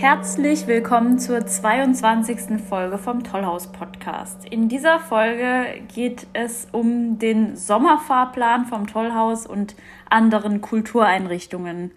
Herzlich willkommen zur 22. Folge vom Tollhaus Podcast. In dieser Folge geht es um den Sommerfahrplan vom Tollhaus und anderen Kultureinrichtungen.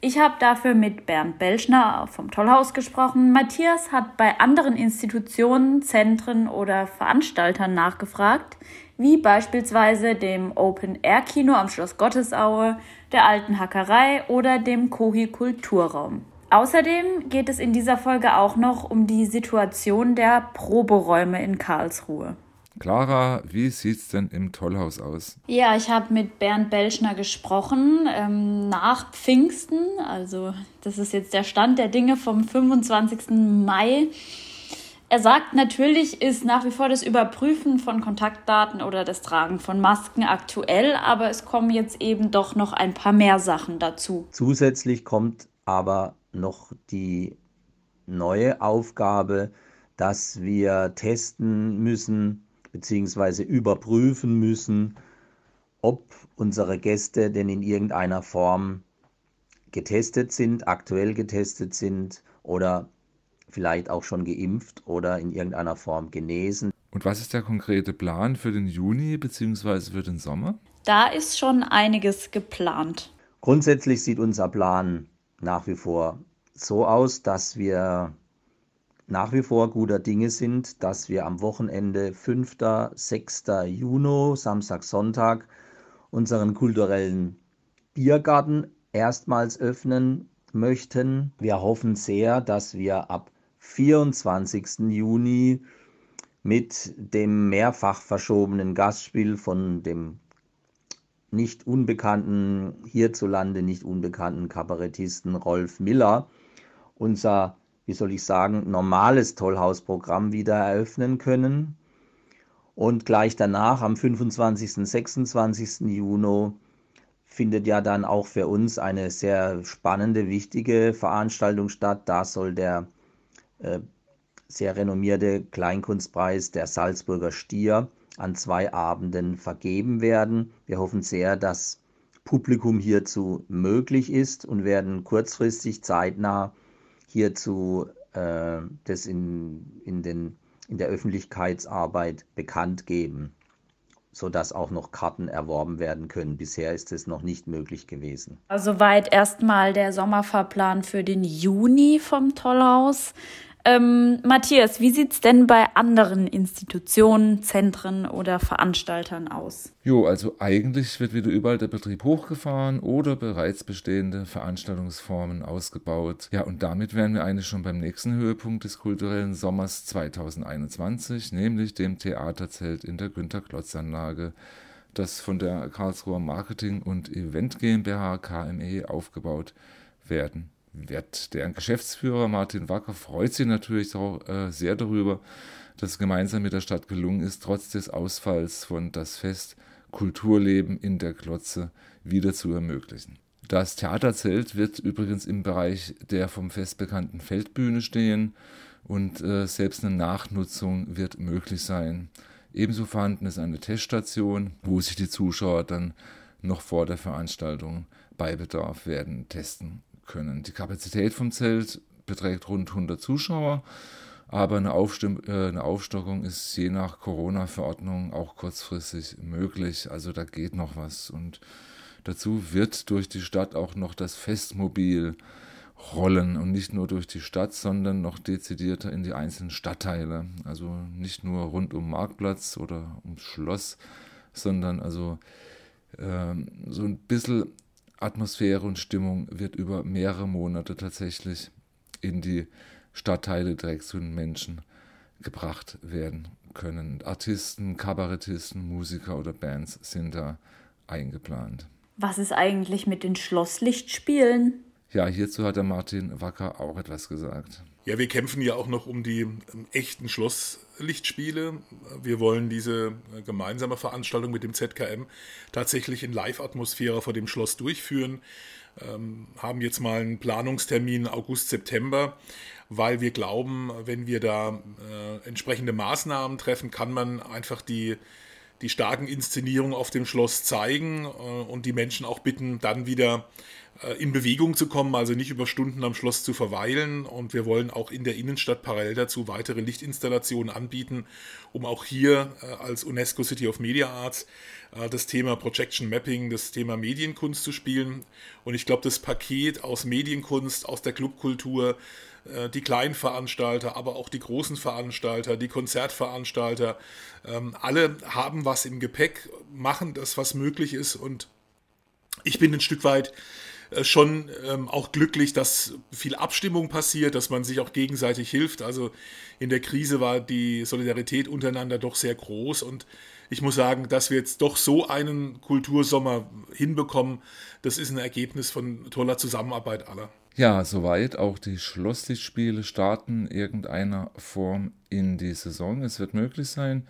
Ich habe dafür mit Bernd Belschner vom Tollhaus gesprochen. Matthias hat bei anderen Institutionen, Zentren oder Veranstaltern nachgefragt, wie beispielsweise dem Open-Air-Kino am Schloss Gottesaue, der Alten Hackerei oder dem Kohi Kulturraum. Außerdem geht es in dieser Folge auch noch um die Situation der Proberäume in Karlsruhe. Clara, wie sieht's denn im Tollhaus aus? Ja, ich habe mit Bernd Belschner gesprochen ähm, nach Pfingsten. Also das ist jetzt der Stand der Dinge vom 25. Mai. Er sagt, natürlich ist nach wie vor das Überprüfen von Kontaktdaten oder das Tragen von Masken aktuell, aber es kommen jetzt eben doch noch ein paar mehr Sachen dazu. Zusätzlich kommt aber noch die neue Aufgabe, dass wir testen müssen, beziehungsweise überprüfen müssen, ob unsere Gäste denn in irgendeiner Form getestet sind, aktuell getestet sind oder vielleicht auch schon geimpft oder in irgendeiner Form genesen. Und was ist der konkrete Plan für den Juni bzw. für den Sommer? Da ist schon einiges geplant. Grundsätzlich sieht unser Plan nach wie vor so aus, dass wir nach wie vor guter Dinge sind, dass wir am Wochenende 5., 6. Juni, Samstag, Sonntag, unseren kulturellen Biergarten erstmals öffnen möchten. Wir hoffen sehr, dass wir ab 24. Juni mit dem mehrfach verschobenen Gastspiel von dem nicht unbekannten, hierzulande nicht unbekannten Kabarettisten Rolf Miller unser wie soll ich sagen, normales Tollhausprogramm wieder eröffnen können. Und gleich danach, am 25. 26. Juni, findet ja dann auch für uns eine sehr spannende, wichtige Veranstaltung statt. Da soll der äh, sehr renommierte Kleinkunstpreis der Salzburger Stier an zwei Abenden vergeben werden. Wir hoffen sehr, dass Publikum hierzu möglich ist und werden kurzfristig zeitnah hierzu äh, das in, in, den, in der Öffentlichkeitsarbeit bekannt geben, sodass auch noch Karten erworben werden können. Bisher ist es noch nicht möglich gewesen. Soweit erstmal der Sommerfahrplan für den Juni vom Tollhaus. Ähm, Matthias, wie sieht es denn bei anderen Institutionen, Zentren oder Veranstaltern aus? Jo, also eigentlich wird wieder überall der Betrieb hochgefahren oder bereits bestehende Veranstaltungsformen ausgebaut. Ja, und damit wären wir eigentlich schon beim nächsten Höhepunkt des kulturellen Sommers 2021, nämlich dem Theaterzelt in der Günter-Klotz-Anlage das von der Karlsruher Marketing und Event GmbH KME aufgebaut werden wird. Der Geschäftsführer Martin Wacker freut sich natürlich auch äh, sehr darüber, dass es gemeinsam mit der Stadt gelungen ist, trotz des Ausfalls von das Fest Kulturleben in der Klotze wieder zu ermöglichen. Das Theaterzelt wird übrigens im Bereich der vom Fest bekannten Feldbühne stehen und äh, selbst eine Nachnutzung wird möglich sein. Ebenso vorhanden ist eine Teststation, wo sich die Zuschauer dann noch vor der Veranstaltung bei Bedarf werden testen können. Die Kapazität vom Zelt beträgt rund 100 Zuschauer, aber eine, Aufstimm äh, eine Aufstockung ist je nach Corona-Verordnung auch kurzfristig möglich. Also da geht noch was. Und dazu wird durch die Stadt auch noch das Festmobil rollen und nicht nur durch die Stadt, sondern noch dezidierter in die einzelnen Stadtteile. Also nicht nur rund um Marktplatz oder ums Schloss, sondern also ähm, so ein bisschen Atmosphäre und Stimmung wird über mehrere Monate tatsächlich in die Stadtteile direkt zu den Menschen gebracht werden können. Artisten, Kabarettisten, Musiker oder Bands sind da eingeplant. Was ist eigentlich mit den Schlosslichtspielen? Ja, hierzu hat der Martin Wacker auch etwas gesagt. Ja, wir kämpfen ja auch noch um die ähm, echten Schlosslichtspiele. Wir wollen diese äh, gemeinsame Veranstaltung mit dem ZKM tatsächlich in Live-Atmosphäre vor dem Schloss durchführen. Ähm, haben jetzt mal einen Planungstermin August, September, weil wir glauben, wenn wir da äh, entsprechende Maßnahmen treffen, kann man einfach die, die starken Inszenierungen auf dem Schloss zeigen äh, und die Menschen auch bitten, dann wieder äh, in Bewegung zu kommen, also nicht über Stunden am Schloss zu verweilen. Und wir wollen auch in der Innenstadt parallel dazu weitere Lichtinstallationen anbieten, um auch hier äh, als UNESCO City of Media Arts das Thema Projection Mapping, das Thema Medienkunst zu spielen. Und ich glaube, das Paket aus Medienkunst, aus der Clubkultur, die kleinen Veranstalter, aber auch die großen Veranstalter, die Konzertveranstalter, ähm, alle haben was im Gepäck, machen das, was möglich ist. Und ich bin ein Stück weit äh, schon ähm, auch glücklich, dass viel Abstimmung passiert, dass man sich auch gegenseitig hilft. Also in der Krise war die Solidarität untereinander doch sehr groß und ich muss sagen, dass wir jetzt doch so einen Kultursommer hinbekommen, das ist ein Ergebnis von toller Zusammenarbeit aller. Ja, soweit auch die Schlosslichtspiele starten irgendeiner Form in die Saison. Es wird möglich sein.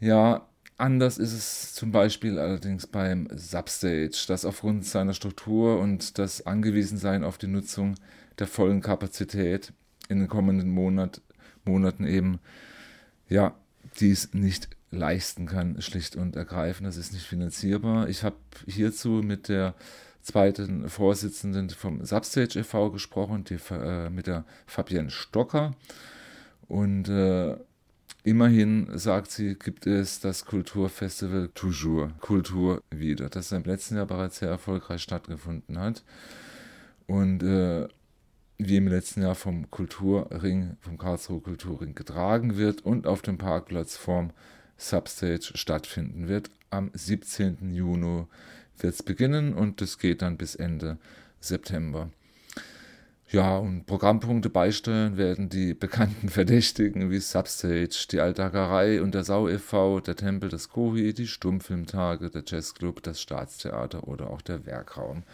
Ja, Anders ist es zum Beispiel allerdings beim Substage, das aufgrund seiner Struktur und das Angewiesensein auf die Nutzung der vollen Kapazität in den kommenden Monat, Monaten eben, ja, dies nicht leisten kann, schlicht und ergreifend. Das ist nicht finanzierbar. Ich habe hierzu mit der zweiten Vorsitzenden vom Substage e.V. gesprochen, die, äh, mit der Fabienne Stocker. Und äh, Immerhin, sagt sie, gibt es das Kulturfestival Toujours, Kultur wieder, das im letzten Jahr bereits sehr erfolgreich stattgefunden hat. Und äh, wie im letzten Jahr vom Kulturring, vom Karlsruhe Kulturring getragen wird und auf dem Parkplatz vorm Substage stattfinden wird. Am 17. Juni wird es beginnen und es geht dann bis Ende September. Ja, und Programmpunkte beisteuern werden die bekannten Verdächtigen wie Substage, die Altagerei und der Sau e.V., der Tempel des Kohi, die Stummfilmtage, der Jazzclub, das Staatstheater oder auch der Werkraum.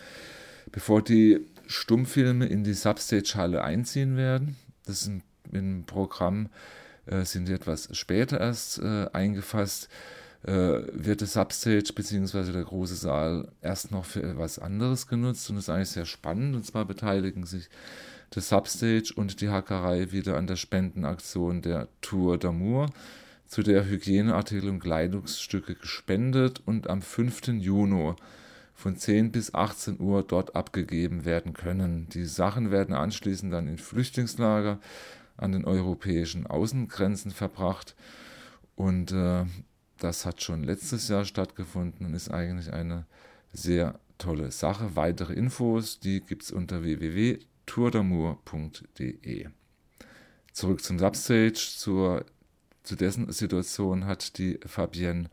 Bevor die Stummfilme in die Substage-Halle einziehen werden, das ist im Programm, äh, sind die etwas später erst äh, eingefasst, wird das Substage bzw. der große Saal erst noch für etwas anderes genutzt und ist eigentlich sehr spannend. Und zwar beteiligen sich das Substage und die Hackerei wieder an der Spendenaktion der Tour d'Amour, zu der Hygieneartikel und Kleidungsstücke gespendet und am 5. Juni von 10 bis 18 Uhr dort abgegeben werden können. Die Sachen werden anschließend dann in Flüchtlingslager an den europäischen Außengrenzen verbracht und äh, das hat schon letztes Jahr stattgefunden und ist eigentlich eine sehr tolle Sache. Weitere Infos, die gibt es unter www.tourdamour.de. Zurück zum Substage, zur, zu dessen Situation hat die Fabienne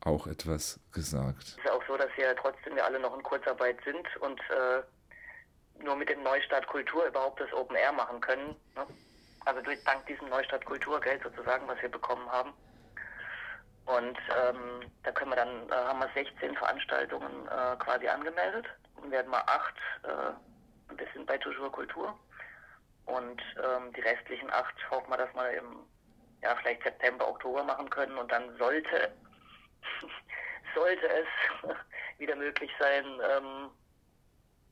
auch etwas gesagt. Es ist auch so, dass wir trotzdem wir alle noch in Kurzarbeit sind und äh, nur mit dem Neustart Kultur überhaupt das Open Air machen können. Ne? Also durch, dank diesem Neustart Kulturgeld sozusagen, was wir bekommen haben. Und ähm, da können wir dann, äh, haben wir 16 Veranstaltungen äh, quasi angemeldet und werden mal acht, äh, ein bisschen bei Toujours Kultur. Und ähm, die restlichen acht hoffen wir, dass wir im, ja, vielleicht September, Oktober machen können. Und dann sollte, sollte es wieder möglich sein, ähm,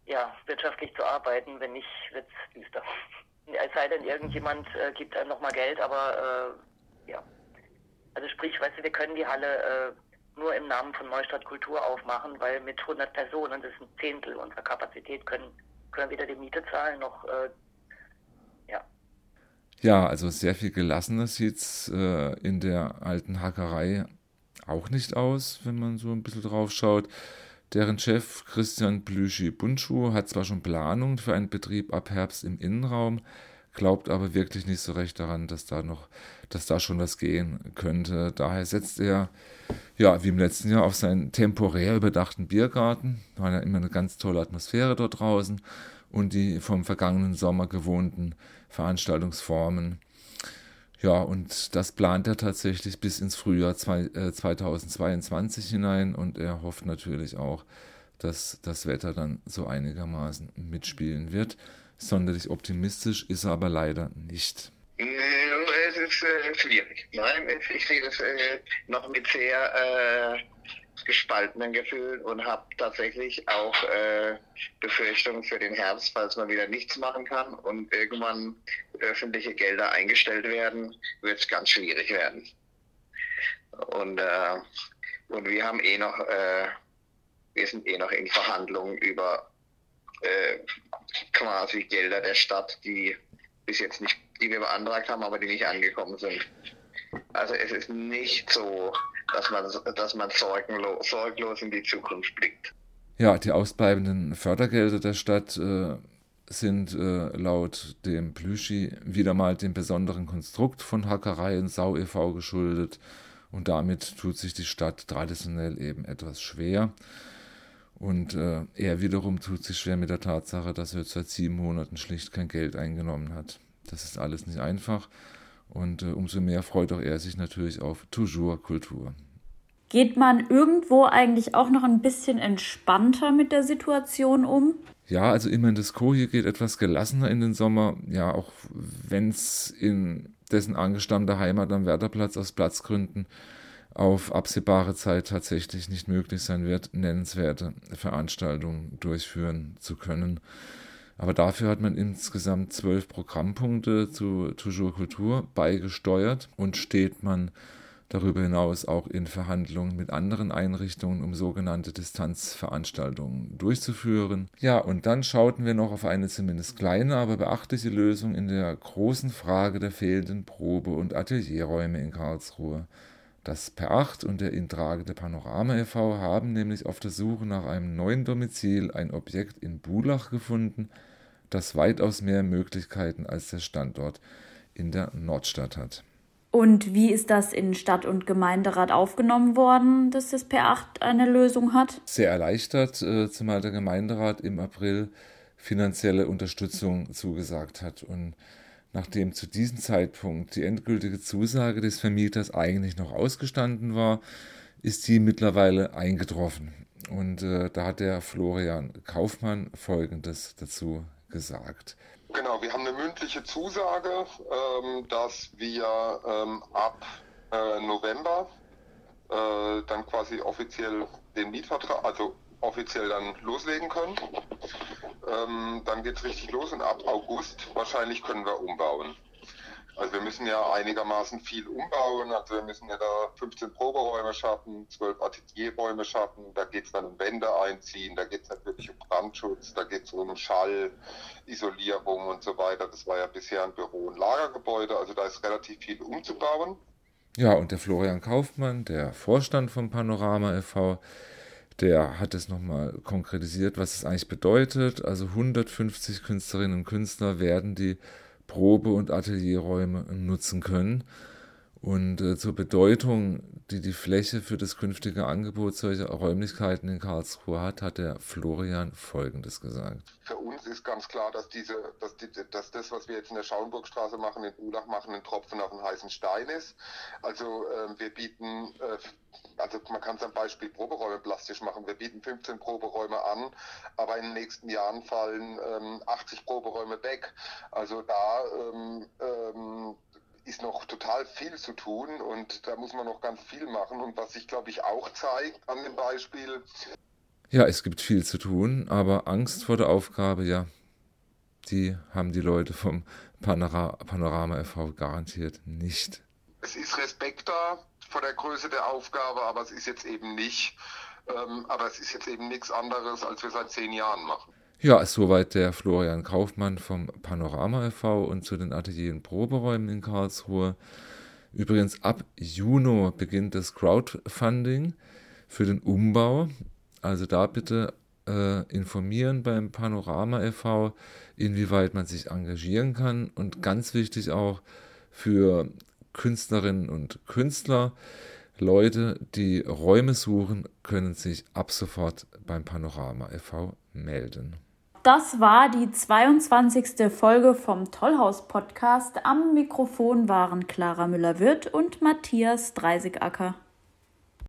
ja, wirtschaftlich zu arbeiten. Wenn nicht, wird es düster. Es sei denn, irgendjemand äh, gibt einem nochmal Geld, aber äh, ja, also sprich, weißt du, wir können die Halle äh, nur im Namen von Neustadt Kultur aufmachen, weil mit 100 Personen, das ist ein Zehntel unserer Kapazität, können, können weder die Miete zahlen noch, äh, ja. Ja, also sehr viel gelassener sieht es äh, in der alten Hackerei auch nicht aus, wenn man so ein bisschen drauf schaut. Deren Chef Christian Blüschi-Bundschuh hat zwar schon Planungen für einen Betrieb ab Herbst im Innenraum, glaubt aber wirklich nicht so recht daran, dass da noch, dass da schon was gehen könnte. Daher setzt er, ja, wie im letzten Jahr, auf seinen temporär überdachten Biergarten. War ja immer eine ganz tolle Atmosphäre dort draußen und die vom vergangenen Sommer gewohnten Veranstaltungsformen. Ja, und das plant er tatsächlich bis ins Frühjahr zwei, äh, 2022 hinein und er hofft natürlich auch, dass das Wetter dann so einigermaßen mitspielen wird. Sonderlich optimistisch ist er aber leider nicht. Es ist äh, schwierig. Nein, ich sehe das äh, noch mit sehr äh, gespaltenen Gefühlen und habe tatsächlich auch äh, Befürchtungen für den Herbst, falls man wieder nichts machen kann und irgendwann öffentliche Gelder eingestellt werden, wird es ganz schwierig werden. Und, und wir haben eh noch, wir sind eh noch in Verhandlungen über äh, quasi Gelder der Stadt, die bis jetzt nicht, die wir beantragt haben, aber die nicht angekommen sind. Also es ist nicht so, dass man, dass man sorgenlos, sorglos in die Zukunft blickt. Ja, die ausbleibenden Fördergelder der Stadt äh, sind äh, laut dem Plüschi wieder mal dem besonderen Konstrukt von Hackerei und Sau e.V. geschuldet und damit tut sich die Stadt traditionell eben etwas schwer. Und äh, er wiederum tut sich schwer mit der Tatsache, dass er seit sieben Monaten schlicht kein Geld eingenommen hat. Das ist alles nicht einfach. Und äh, umso mehr freut auch er sich natürlich auf Toujours Kultur. Geht man irgendwo eigentlich auch noch ein bisschen entspannter mit der Situation um? Ja, also immerhin das Koje geht etwas gelassener in den Sommer. Ja, auch wenn es in dessen angestammter Heimat am Werderplatz aus Platzgründen auf absehbare Zeit tatsächlich nicht möglich sein wird, nennenswerte Veranstaltungen durchführen zu können. Aber dafür hat man insgesamt zwölf Programmpunkte zu Toujours Kultur beigesteuert und steht man darüber hinaus auch in Verhandlungen mit anderen Einrichtungen, um sogenannte Distanzveranstaltungen durchzuführen. Ja, und dann schauten wir noch auf eine zumindest kleine, aber beachtliche Lösung in der großen Frage der fehlenden Probe- und Atelierräume in Karlsruhe. Das Per 8 und der intragende Panorama e.V. haben nämlich auf der Suche nach einem neuen Domizil ein Objekt in Bulach gefunden, das weitaus mehr Möglichkeiten als der Standort in der Nordstadt hat. Und wie ist das in Stadt- und Gemeinderat aufgenommen worden, dass das Per8 eine Lösung hat? Sehr erleichtert, äh, zumal der Gemeinderat im April finanzielle Unterstützung zugesagt hat. Und nachdem zu diesem Zeitpunkt die endgültige Zusage des Vermieters eigentlich noch ausgestanden war, ist sie mittlerweile eingetroffen. Und äh, da hat der Florian Kaufmann Folgendes dazu gesagt. Genau, wir haben eine mündliche Zusage, ähm, dass wir ähm, ab äh, November äh, dann quasi offiziell den Mietvertrag, also offiziell dann loslegen können. Ähm, dann geht es richtig los und ab August wahrscheinlich können wir umbauen. Also wir müssen ja einigermaßen viel umbauen. Also wir müssen ja da 15 Proberäume schaffen, 12 Atelierräume schaffen. Da geht es dann um Wände einziehen, da geht es natürlich um Brandschutz, da geht es um Schall, Isolierung und so weiter. Das war ja bisher ein Büro- und Lagergebäude. Also da ist relativ viel umzubauen. Ja, und der Florian Kaufmann, der Vorstand vom Panorama e.V., der hat es nochmal konkretisiert, was es eigentlich bedeutet. Also 150 Künstlerinnen und Künstler werden die Probe- und Atelierräume nutzen können. Und äh, zur Bedeutung, die die Fläche für das künftige Angebot solcher Räumlichkeiten in Karlsruhe hat, hat der Florian Folgendes gesagt. Für uns ist ganz klar, dass, diese, dass, die, dass das, was wir jetzt in der Schauenburgstraße machen, in Ulach machen, ein Tropfen auf einen heißen Stein ist. Also äh, wir bieten, äh, also man kann es am Beispiel Proberäume plastisch machen. Wir bieten 15 Proberäume an, aber in den nächsten Jahren fallen ähm, 80 Proberäume weg. Also da ähm, ähm, ist noch total viel zu tun und da muss man noch ganz viel machen. Und was sich, glaube ich, auch zeigt an dem Beispiel. Ja, es gibt viel zu tun, aber Angst vor der Aufgabe, ja, die haben die Leute vom Panora Panorama e.V. garantiert nicht. Es ist Respekt da vor der Größe der Aufgabe, aber es ist jetzt eben nicht, ähm, aber es ist jetzt eben nichts anderes, als wir seit zehn Jahren machen. Ja, soweit der Florian Kaufmann vom Panorama e.V. und zu den und Proberäumen in Karlsruhe. Übrigens, ab Juni beginnt das Crowdfunding für den Umbau. Also da bitte äh, informieren beim Panorama e.V., inwieweit man sich engagieren kann. Und ganz wichtig auch für Künstlerinnen und Künstler, Leute, die Räume suchen, können sich ab sofort beim Panorama e.V. melden. Das war die 22. Folge vom Tollhaus Podcast. Am Mikrofon waren Clara Müller-Wirth und Matthias Dreisigacker.